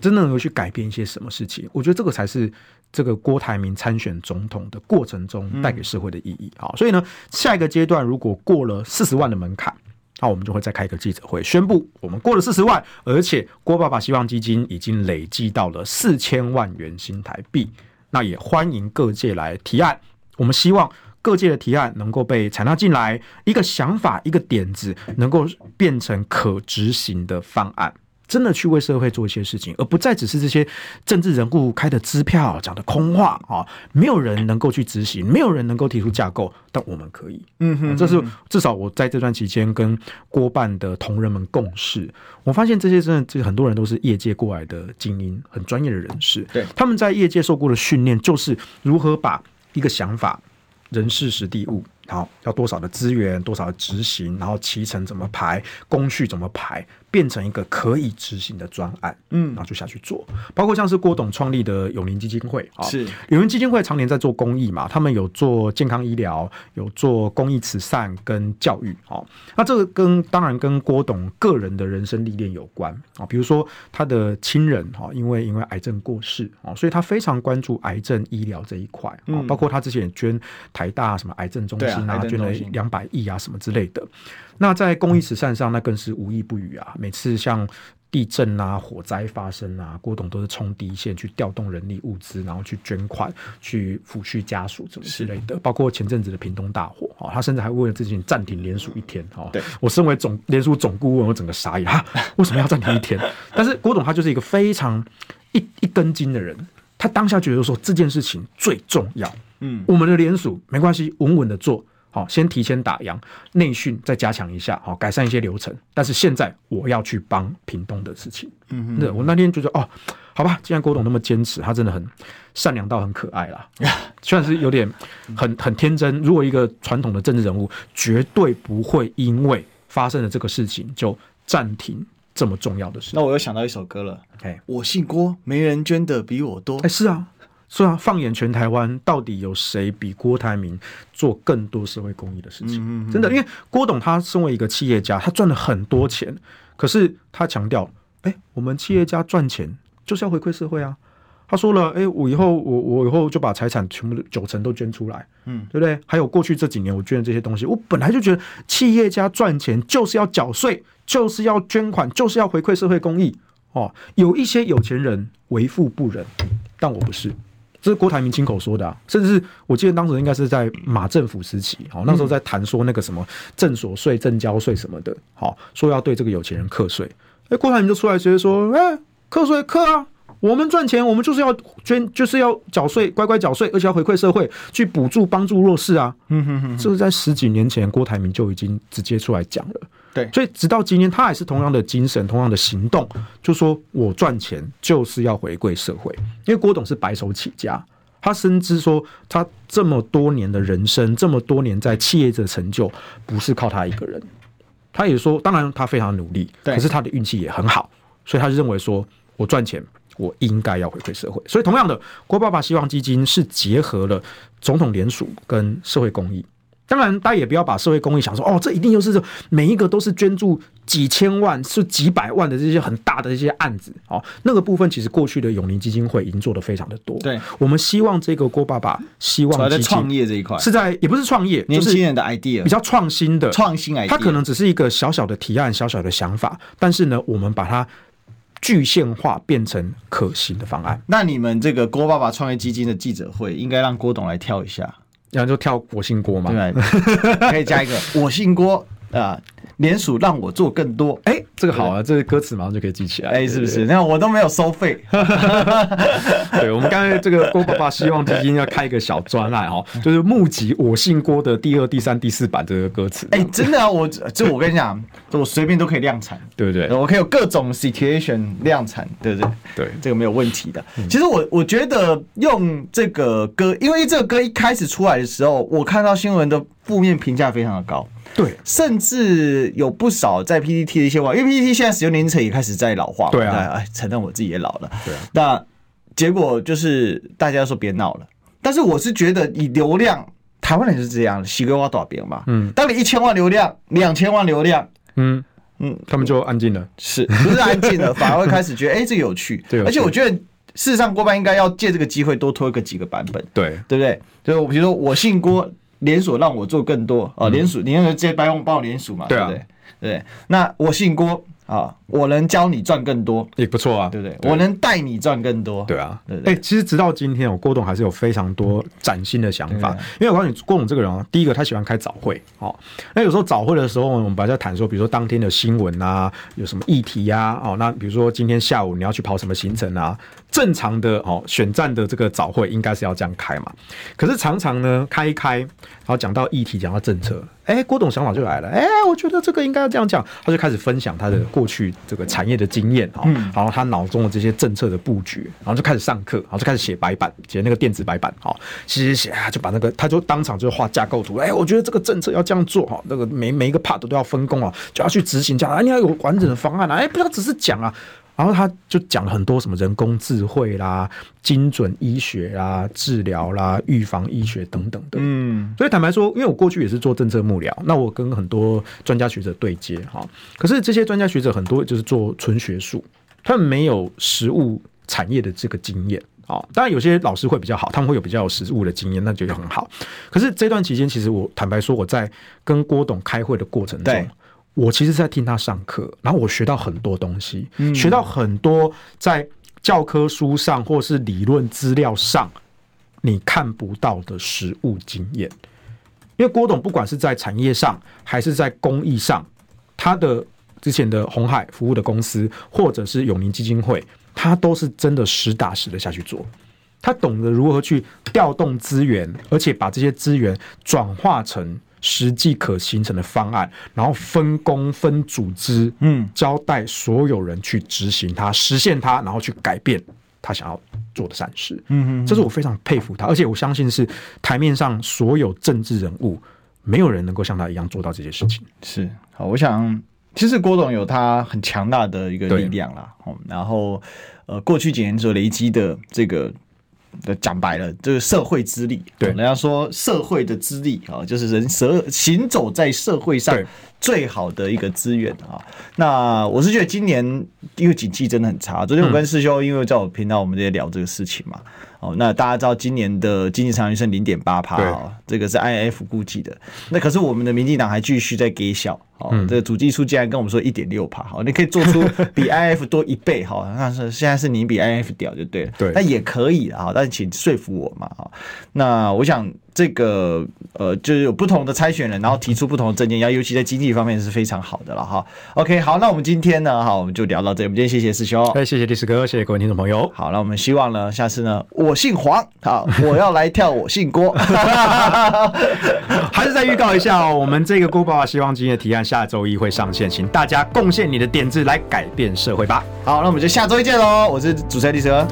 真的能够去改变一些什么事情？我觉得这个才是。这个郭台铭参选总统的过程中带给社会的意义，好，所以呢，下一个阶段如果过了四十万的门槛，那我们就会再开一个记者会，宣布我们过了四十万，而且郭爸爸希望基金已经累计到了四千万元新台币，那也欢迎各界来提案，我们希望各界的提案能够被采纳进来，一个想法，一个点子能够变成可执行的方案。真的去为社会做一些事情，而不再只是这些政治人物开的支票讲的空话啊！没有人能够去执行，没有人能够提出架构，但我们可以。嗯哼，这是至少我在这段期间跟郭办的同仁们共事，我发现这些真的，这很多人都是业界过来的精英，很专业的人士。对，他们在业界受过的训练，就是如何把一个想法、人事、实地物。好，要多少的资源，多少的执行，然后期程怎么排，工序怎么排，变成一个可以执行的专案，嗯，然后就下去做。包括像是郭董创立的永龄基金会啊，是。永龄基金会常年在做公益嘛，他们有做健康医疗，有做公益慈善跟教育，哦，那这个跟当然跟郭董个人的人生历练有关啊，比如说他的亲人哈，因为因为癌症过世啊，所以他非常关注癌症医疗这一块啊，包括他之前也捐台大什么癌症中心。拿捐了两百亿啊，什么之类的。那在公益慈善上，那更是无一不语啊。每次像地震啊、火灾发生啊，郭董都是冲第一线去调动人力物资，然后去捐款、去抚恤家属，什么之类的。包括前阵子的屏东大火啊，他甚至还为了这件暂停联署一天哦。对，我身为总联署总顾问，我整个傻眼啊，为什么要暂停一天？(laughs) 但是郭董他就是一个非常一一根筋的人，他当下觉得说这件事情最重要。嗯，我们的联署没关系，稳稳的做。好，先提前打烊，内训再加强一下，好，改善一些流程。但是现在我要去帮屏东的事情。嗯哼，那，我那天觉得哦，好吧，既然郭董那么坚持，他真的很善良到很可爱啦。(laughs) 虽然是有点很很天真。如果一个传统的政治人物，绝对不会因为发生了这个事情就暂停这么重要的事。那我又想到一首歌了，哎，我姓郭，没人捐的比我多。哎，是啊。是啊，放眼全台湾，到底有谁比郭台铭做更多社会公益的事情？嗯嗯嗯，真的，因为郭董他身为一个企业家，他赚了很多钱，可是他强调，哎、欸，我们企业家赚钱就是要回馈社会啊。他说了，哎、欸，我以后我我以后就把财产全部九成都捐出来，嗯，对不对？还有过去这几年我捐的这些东西，我本来就觉得企业家赚钱就是要缴税，就是要捐款，就是要回馈社会公益。哦，有一些有钱人为富不仁，但我不是。这是郭台铭亲口说的啊，甚至是我记得当时应该是在马政府时期，好，那时候在谈说那个什么正所税、正交税什么的，好，说要对这个有钱人课税。哎，郭台铭就出来直接说，哎，课税课啊，我们赚钱，我们就是要捐，就是要缴税，乖乖缴税，而且要回馈社会，去补助帮助弱势啊。嗯哼哼，这是在十几年前，郭台铭就已经直接出来讲了。对，所以直到今天，他还是同样的精神，同样的行动，就说我赚钱就是要回馈社会。因为郭董是白手起家，他深知说他这么多年的人生，这么多年在企业的成就，不是靠他一个人。他也说，当然他非常努力，可是他的运气也很好，所以他就认为说我赚钱，我应该要回馈社会。所以同样的，郭爸爸希望基金是结合了总统联署跟社会公益。当然，大家也不要把社会公益想说哦，这一定就是每一个都是捐助几千万、是几百万的这些很大的这些案子哦。那个部分其实过去的永宁基金会已经做得非常的多。对，我们希望这个郭爸爸希望在创业这一块，是在也不是创业，年轻人的 idea 比较创新的创新 idea，它可能只是一个小小的提案、小小的想法，但是呢，我们把它具现化变成可行的方案。那你们这个郭爸爸创业基金的记者会，应该让郭董来跳一下。然后就跳我姓郭嘛，对，可以加一个我姓郭啊，联署让我做更多，哎，这个好啊，这个歌词马上就可以记起来，哎，是不是？那我都没有收费。(laughs) 对，我们刚才这个郭爸爸希望基金要开一个小专栏哦，(laughs) 就是募集我姓郭的第二、第三、第四版这个歌词。哎，真的啊，我这我跟你讲，我随便都可以量产，(laughs) 对不对？我可以有各种 situation 量产，对不对？对，这个没有问题的。其实我我觉得用这个歌，因为这个歌一开始出来的时候，我看到新闻的负面评价非常的高。对，甚至有不少在 PPT 的一些话，因为 PPT 现在使用年龄层也开始在老化。对啊，哎，承认我自己也老了。对啊，那结果就是大家说别闹了。但是我是觉得以流量，台湾人是这样，洗个挖多少遍嘛。嗯，当你一千万流量，两千万流量，嗯嗯，他们就安静了，是不是安静了？(laughs) 反而会开始觉得，哎，这有趣。(laughs) 对，而且我觉得事实上郭爸应该要借这个机会多推个几个版本。对，对不对？就比如说我姓郭。连锁让我做更多啊！连锁，你那个直接帮我帮我连锁嘛？对不对？对，那我姓郭啊，我能教你赚更多也不错啊，对不对？我能带你赚更多，对啊，对对。哎，其实直到今天，我郭董还是有非常多崭新的想法。因为我告诉你，郭董这个人啊，第一个他喜欢开早会，哦，那有时候早会的时候，我们把它谈说，比如说当天的新闻啊，有什么议题呀，哦，那比如说今天下午你要去跑什么行程啊？正常的哦，选战的这个早会应该是要这样开嘛。可是常常呢，开一开，然后讲到议题，讲到政策，哎，郭董想法就来了，哎，我觉得这个应该要这样讲，他就开始分享他的过去这个产业的经验哈，然后他脑中的这些政策的布局，然后就开始上课，然后就开始写白板，写那个电子白板，哈，写写写啊，就把那个他就当场就画架构图，哎，我觉得这个政策要这样做哈，那个每每一个 part 都要分工啊，就要去执行这样，啊，你要有完整的方案啊，哎，不要只是讲啊。然后他就讲了很多什么人工智慧啦、精准医学啦、治疗啦、预防医学等等的。嗯，所以坦白说，因为我过去也是做政策幕僚，那我跟很多专家学者对接哈。可是这些专家学者很多就是做纯学术，他们没有实务产业的这个经验啊。当然有些老师会比较好，他们会有比较有实务的经验，那就很好。可是这段期间，其实我坦白说，我在跟郭董开会的过程中。我其实是在听他上课，然后我学到很多东西，嗯、学到很多在教科书上或是理论资料上你看不到的实物经验。因为郭董不管是在产业上还是在公益上，他的之前的红海服务的公司或者是永宁基金会，他都是真的实打实的下去做，他懂得如何去调动资源，而且把这些资源转化成。实际可形成的方案，然后分工分组织，嗯，交代所有人去执行它，实现它，然后去改变他想要做的善事，嗯嗯，这是我非常佩服他，而且我相信是台面上所有政治人物，没有人能够像他一样做到这些事情。是，好，我想其实郭董有他很强大的一个力量啦，然后呃，过去几年所累积的这个。讲白了，这个社会资历，对，人家说社会的资历啊，就是人蛇行走在社会上最好的一个资源啊。那我是觉得今年因为景气真的很差，昨天我跟师兄因为在我频道我们在聊这个事情嘛。哦，那大家知道今年的经济成长率剩零点八趴啊，这个是 IMF 估计的。那可是我们的民进党还继续在给小，哦，这个主计处竟然跟我们说一点六趴，好，你可以做出 (laughs) 比 IMF 多一倍，好，那是现在是你比 IMF 屌就对了，对，那也可以啊，但是请说服我嘛，哈，那我想。这个呃，就是有不同的参选人，然后提出不同的政见，要尤其在经济方面是非常好的了哈。OK，好，那我们今天呢，哈，我们就聊到这里。我们今天谢谢师兄，哎，谢谢历史哥，谢谢各位听众朋友。好，那我们希望呢，下次呢，我姓黄，好，我要来跳，我姓郭，(laughs) (laughs) 还是再预告一下哦，我们这个 Google 希望基金的提案下周一会上线，请大家贡献你的点子来改变社会吧。好，那我们就下周一见喽，我是主持人李哲。